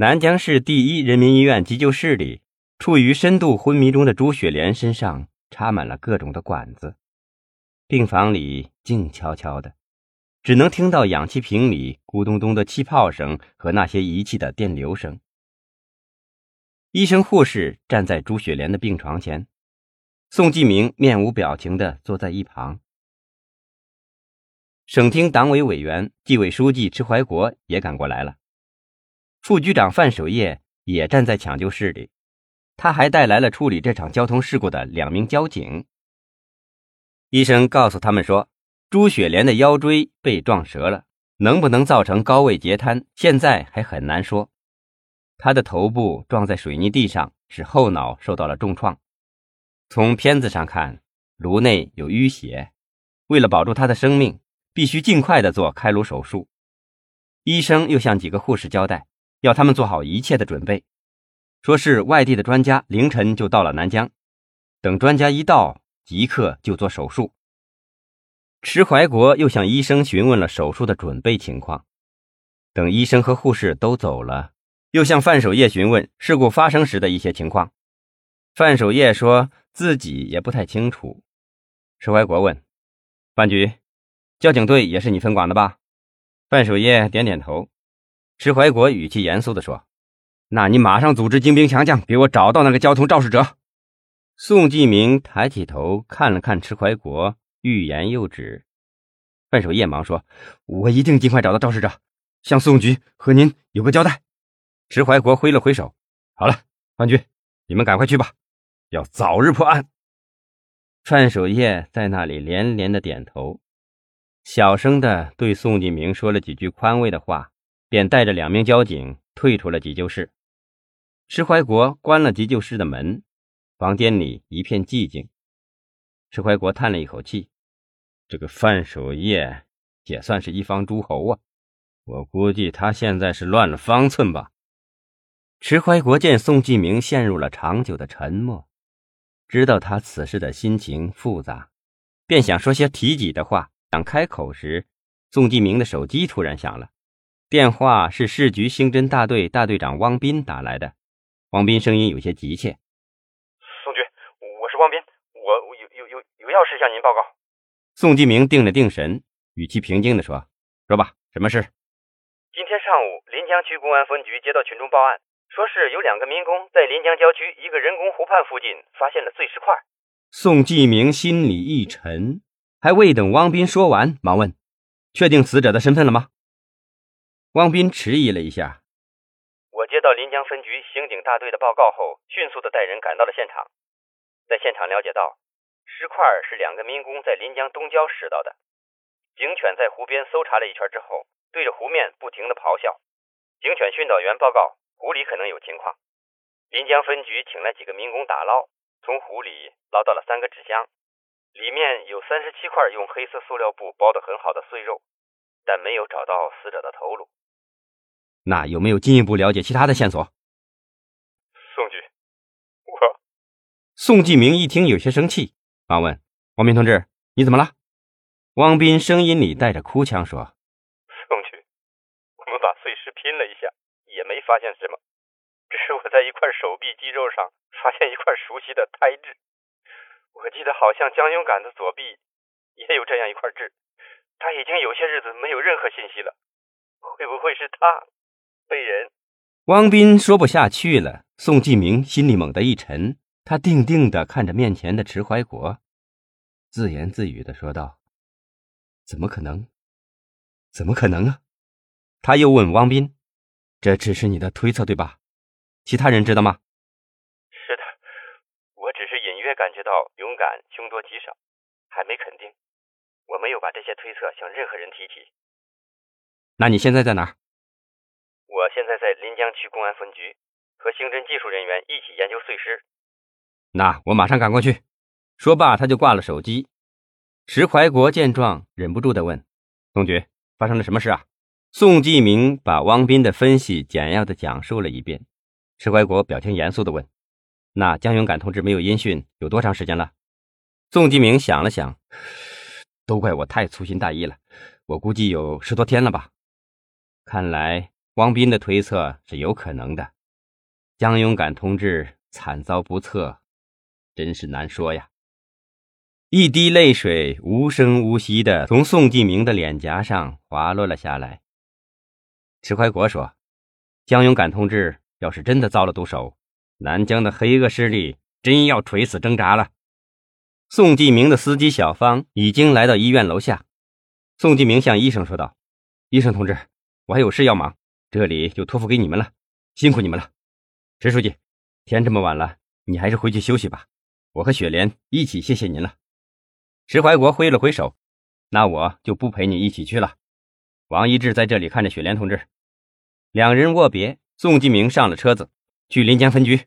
南江市第一人民医院急救室里，处于深度昏迷中的朱雪莲身上插满了各种的管子。病房里静悄悄的，只能听到氧气瓶里咕咚咚的气泡声和那些仪器的电流声。医生、护士站在朱雪莲的病床前，宋继明面无表情的坐在一旁。省厅党委委员、纪委书记迟怀国也赶过来了。副局长范守业也站在抢救室里，他还带来了处理这场交通事故的两名交警。医生告诉他们说，朱雪莲的腰椎被撞折了，能不能造成高位截瘫，现在还很难说。她的头部撞在水泥地上，使后脑受到了重创。从片子上看，颅内有淤血，为了保住她的生命，必须尽快的做开颅手术。医生又向几个护士交代。要他们做好一切的准备，说是外地的专家凌晨就到了南疆，等专家一到，即刻就做手术。迟怀国又向医生询问了手术的准备情况，等医生和护士都走了，又向范守业询问事故发生时的一些情况。范守业说自己也不太清楚。迟怀国问：“范局，交警队也是你分管的吧？”范守业点点头。石怀国语气严肃地说：“那你马上组织精兵强将，给我找到那个交通肇事者。”宋继明抬起头看了看迟怀国，欲言又止。范守业忙说：“我一定尽快找到肇事者，向宋局和您有个交代。”迟怀国挥了挥手：“好了，范局，你们赶快去吧，要早日破案。”范守业在那里连连的点头，小声的对宋继明说了几句宽慰的话。便带着两名交警退出了急救室。石怀国关了急救室的门，房间里一片寂静。石怀国叹了一口气：“这个范守业也算是一方诸侯啊，我估计他现在是乱了方寸吧。”石怀国见宋继明陷入了长久的沉默，知道他此时的心情复杂，便想说些提己的话。想开口时，宋继明的手机突然响了。电话是市局刑侦大队大队长汪斌打来的，汪斌声音有些急切：“宋局，我是汪斌，我有有有有要事向您报告。”宋继明定了定神，语气平静地说：“说吧，什么事？”今天上午，临江区公安分局接到群众报案，说是有两个民工在临江郊区一个人工湖畔附近发现了碎尸块。宋继明心里一沉，还未等汪斌说完，忙问：“确定死者的身份了吗？”汪斌迟疑了一下，我接到临江分局刑警大队的报告后，迅速的带人赶到了现场。在现场了解到，尸块是两个民工在临江东郊拾到的。警犬在湖边搜查了一圈之后，对着湖面不停的咆哮。警犬训导员报告，湖里可能有情况。临江分局请来几个民工打捞，从湖里捞到了三个纸箱，里面有三十七块用黑色塑料布包的很好的碎肉，但没有找到死者的头颅。那有没有进一步了解其他的线索？宋局，我宋继明一听有些生气，忙问王斌同志：“你怎么了？”汪斌声音里带着哭腔说：“宋局，我们把碎尸拼了一下，也没发现什么，只是我在一块手臂肌肉上发现一块熟悉的胎痣。我记得好像江勇敢的左臂也有这样一块痣，他已经有些日子没有任何信息了，会不会是他？”被人，汪斌说不下去了。宋继明心里猛地一沉，他定定地看着面前的迟怀国，自言自语地说道：“怎么可能？怎么可能啊？”他又问汪斌：“这只是你的推测对吧？其他人知道吗？”“是的，我只是隐约感觉到勇敢凶多吉少，还没肯定。我没有把这些推测向任何人提起。”“那你现在在哪儿？”我现在在临江区公安分局，和刑侦技术人员一起研究碎尸。那我马上赶过去。说罢，他就挂了手机。石怀国见状，忍不住的问：“宋局，发生了什么事啊？”宋继明把汪斌的分析简要的讲述了一遍。石怀国表情严肃的问：“那江勇敢同志没有音讯有多长时间了？”宋继明想了想：“都怪我太粗心大意了，我估计有十多天了吧。看来。”王斌的推测是有可能的。江勇敢同志惨遭不测，真是难说呀。一滴泪水无声无息的从宋继明的脸颊上滑落了下来。迟怀国说：“江勇敢同志要是真的遭了毒手，南疆的黑恶势力真要垂死挣扎了。”宋继明的司机小芳已经来到医院楼下。宋继明向医生说道：“医生同志，我还有事要忙，这里就托付给你们了，辛苦你们了。”石书记，天这么晚了，你还是回去休息吧。我和雪莲一起谢谢您了。石怀国挥了挥手，那我就不陪你一起去了。王一志在这里看着雪莲同志。两人握别，宋继明上了车子，去临江分局。